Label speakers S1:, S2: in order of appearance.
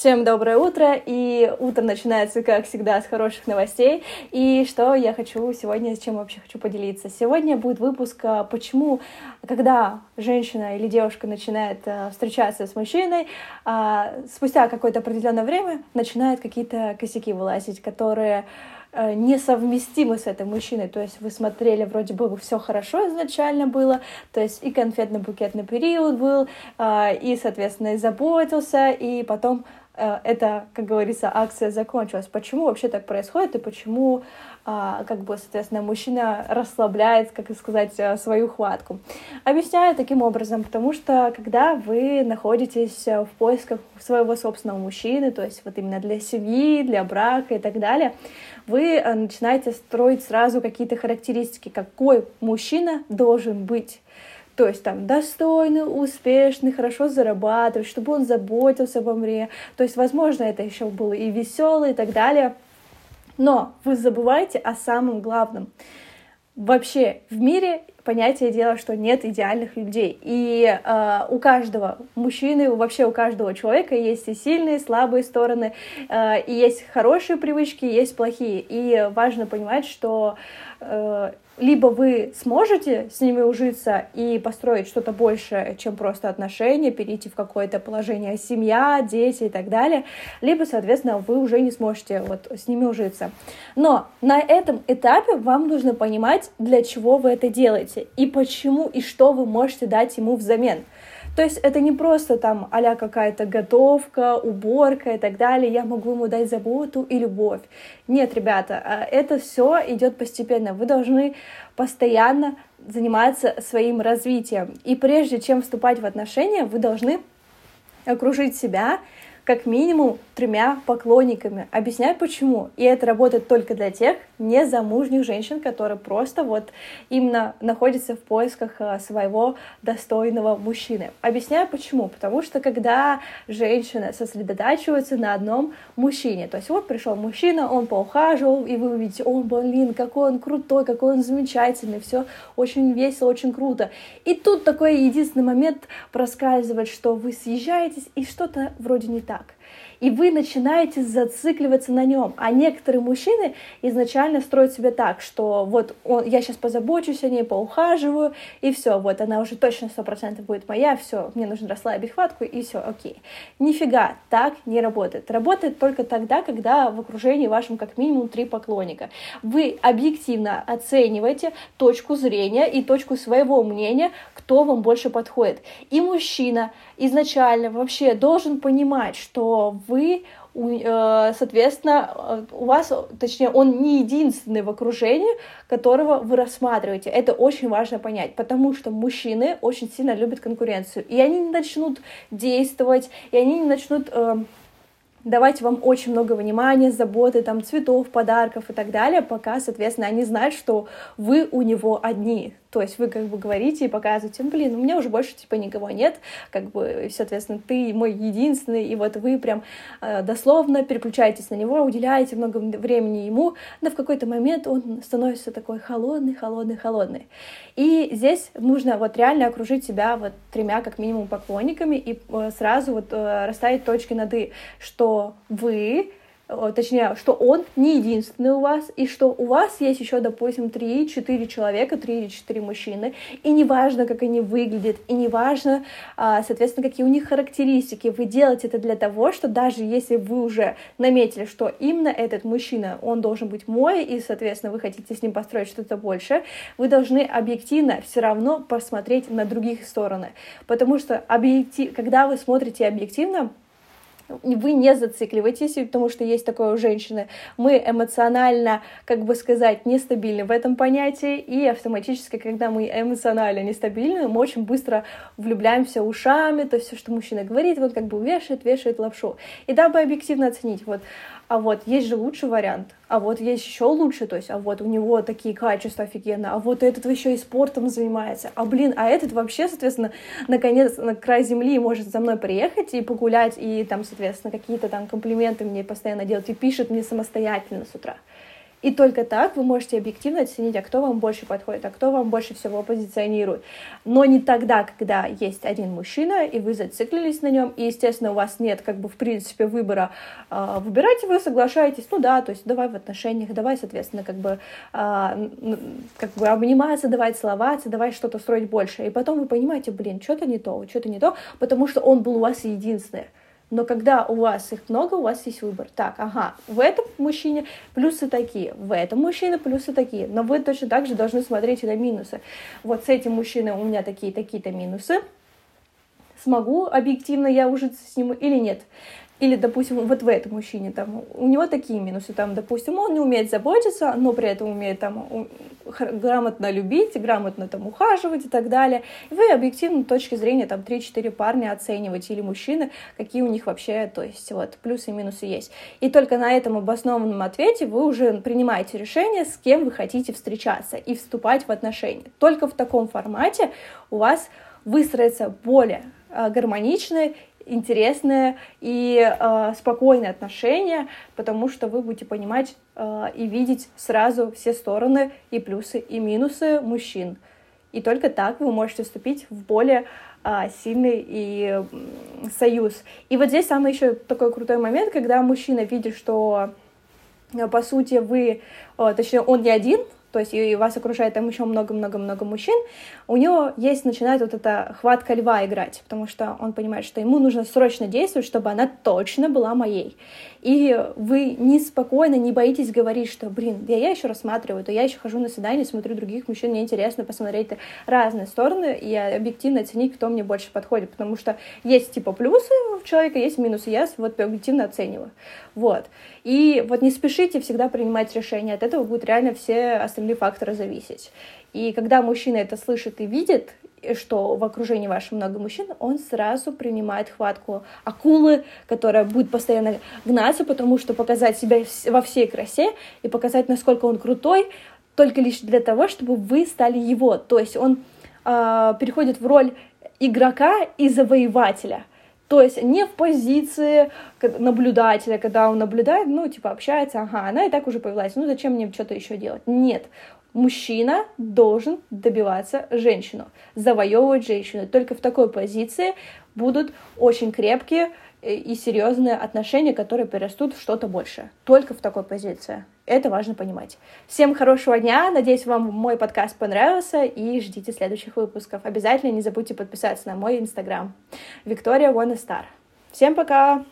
S1: Всем доброе утро, и утро начинается, как всегда, с хороших новостей. И что я хочу сегодня, с чем вообще хочу поделиться? Сегодня будет выпуск, а, почему, когда женщина или девушка начинает а, встречаться с мужчиной, а, спустя какое-то определенное время начинают какие-то косяки вылазить, которые несовместимы с этим мужчиной. То есть вы смотрели, вроде бы все хорошо изначально было, то есть и конфетно-букетный период был, и, соответственно, и заботился, и потом Э, эта, как говорится, акция закончилась. Почему вообще так происходит и почему, как бы, соответственно, мужчина расслабляет, как сказать, э, свою хватку? Объясняю таким образом, потому что когда вы находитесь в поисках своего собственного мужчины, то есть вот именно для семьи, для брака и так далее, вы э, начинаете строить сразу какие-то характеристики, какой мужчина должен быть то есть там достойный, успешный, хорошо зарабатывать, чтобы он заботился обо мне. То есть, возможно, это еще было и веселый и так далее. Но вы забываете о самом главном. Вообще в мире понятие дела, что нет идеальных людей. И э, у каждого мужчины, вообще у каждого человека есть и сильные, и слабые стороны, э, и есть хорошие привычки, и есть плохие. И важно понимать, что э, либо вы сможете с ними ужиться и построить что-то большее, чем просто отношения, перейти в какое-то положение семья, дети и так далее, либо, соответственно, вы уже не сможете вот с ними ужиться. Но на этом этапе вам нужно понимать, для чего вы это делаете и почему и что вы можете дать ему взамен. То есть это не просто там а какая-то готовка, уборка и так далее. Я могу ему дать заботу и любовь. Нет, ребята, а, это все идет постепенно. Вы должны постоянно заниматься своим развитием. И прежде чем вступать в отношения, вы должны окружить себя как минимум тремя поклонниками. Объясняю почему. И это работает только для тех незамужних женщин, которые просто вот именно находятся в поисках э, своего достойного мужчины. Объясняю почему. Потому что когда женщина сосредотачивается на одном мужчине, то есть вот пришел мужчина, он поухаживал, и вы увидите, о, блин, какой он крутой, какой он замечательный, все очень весело, очень круто. И тут такой единственный момент проскальзывает, что вы съезжаетесь, и что-то вроде не так и вы начинаете зацикливаться на нем. А некоторые мужчины изначально строят себе так, что вот он, я сейчас позабочусь о ней, поухаживаю, и все, вот она уже точно сто процентов будет моя, все, мне нужно расслабить хватку, и все, окей. Нифига, так не работает. Работает только тогда, когда в окружении вашем как минимум три поклонника. Вы объективно оцениваете точку зрения и точку своего мнения, кто вам больше подходит. И мужчина изначально вообще должен понимать, что вы, э, соответственно, э, у вас, точнее, он не единственный в окружении, которого вы рассматриваете. Это очень важно понять, потому что мужчины очень сильно любят конкуренцию, и они не начнут действовать, и они не начнут э, давать вам очень много внимания, заботы, там, цветов, подарков и так далее, пока, соответственно, они знают, что вы у него одни. То есть вы как бы говорите и показываете, ну, блин, у меня уже больше типа никого нет, как бы, соответственно, ты мой единственный, и вот вы прям э, дословно переключаетесь на него, уделяете много времени ему, но в какой-то момент он становится такой холодный, холодный, холодный. И здесь нужно вот реально окружить себя вот тремя как минимум поклонниками и э, сразу вот э, расставить точки над «и», что вы точнее, что он не единственный у вас, и что у вас есть еще, допустим, 3-4 человека, 3 или 4 мужчины, и неважно, как они выглядят, и неважно, а, соответственно, какие у них характеристики, вы делаете это для того, что даже если вы уже наметили, что именно этот мужчина, он должен быть мой, и, соответственно, вы хотите с ним построить что-то больше, вы должны объективно все равно посмотреть на других стороны, потому что объектив... когда вы смотрите объективно, вы не зацикливайтесь, потому что есть такое у женщины. Мы эмоционально, как бы сказать, нестабильны в этом понятии, и автоматически, когда мы эмоционально нестабильны, мы очень быстро влюбляемся ушами, то все, что мужчина говорит, вот как бы вешает, вешает лапшу. И дабы объективно оценить, вот, а вот есть же лучший вариант, а вот есть еще лучше, то есть, а вот у него такие качества офигенно, а вот этот еще и спортом занимается, а блин, а этот вообще, соответственно, наконец на край земли может за мной приехать и погулять, и там, соответственно, какие-то там комплименты мне постоянно делать, и пишет мне самостоятельно с утра. И только так вы можете объективно оценить, а кто вам больше подходит, а кто вам больше всего позиционирует. Но не тогда, когда есть один мужчина, и вы зациклились на нем, и, естественно, у вас нет, как бы, в принципе, выбора. Э, выбирайте вы, соглашаетесь, ну да, то есть давай в отношениях, давай, соответственно, как бы, э, как бы обниматься, давай целоваться, давай что-то строить больше. И потом вы понимаете, блин, что-то не то, что-то не то, потому что он был у вас единственный. Но когда у вас их много, у вас есть выбор. Так, ага, в этом мужчине плюсы такие, в этом мужчине плюсы такие. Но вы точно так же должны смотреть и на минусы. Вот с этим мужчиной у меня такие, такие-то минусы. Смогу объективно я ужиться с ним или нет? Или, допустим, вот в этом мужчине, там, у него такие минусы, там, допустим, он не умеет заботиться, но при этом умеет там грамотно любить, грамотно там ухаживать и так далее. И вы объективно с точки зрения там 3-4 парня оцениваете или мужчины, какие у них вообще, то есть вот плюсы и минусы есть. И только на этом обоснованном ответе вы уже принимаете решение, с кем вы хотите встречаться и вступать в отношения. Только в таком формате у вас выстроится более а, гармоничная интересное и э, спокойное отношение, потому что вы будете понимать э, и видеть сразу все стороны и плюсы и минусы мужчин. И только так вы можете вступить в более э, сильный и союз. И вот здесь самый еще такой крутой момент, когда мужчина видит, что э, по сути вы, э, точнее он не один, то есть и вас окружает там еще много-много-много мужчин, у него есть, начинает вот эта хватка льва играть, потому что он понимает, что ему нужно срочно действовать, чтобы она точно была моей. И вы неспокойно не боитесь говорить, что, блин, я, я еще рассматриваю, то я еще хожу на свидание, смотрю других мужчин, мне интересно посмотреть разные стороны и объективно оценить, кто мне больше подходит, потому что есть типа плюсы у человека, есть минусы, я вот объективно оцениваю. Вот. И вот не спешите всегда принимать решения, от этого будут реально все остальные факторы зависеть. И когда мужчина это слышит и видит, что в окружении вашем много мужчин, он сразу принимает хватку акулы, которая будет постоянно гнаться, потому что показать себя во всей красе и показать, насколько он крутой, только лишь для того, чтобы вы стали его. То есть он э, переходит в роль игрока и завоевателя. То есть не в позиции наблюдателя, когда он наблюдает, ну, типа, общается, ага, она и так уже появилась, ну, зачем мне что-то еще делать? Нет, мужчина должен добиваться женщину, завоевывать женщину. Только в такой позиции будут очень крепкие э, и серьезные отношения, которые перерастут в что-то большее. Только в такой позиции. Это важно понимать. Всем хорошего дня. Надеюсь, вам мой подкаст понравился. И ждите следующих выпусков. Обязательно не забудьте подписаться на мой инстаграм. Виктория Star. Всем пока!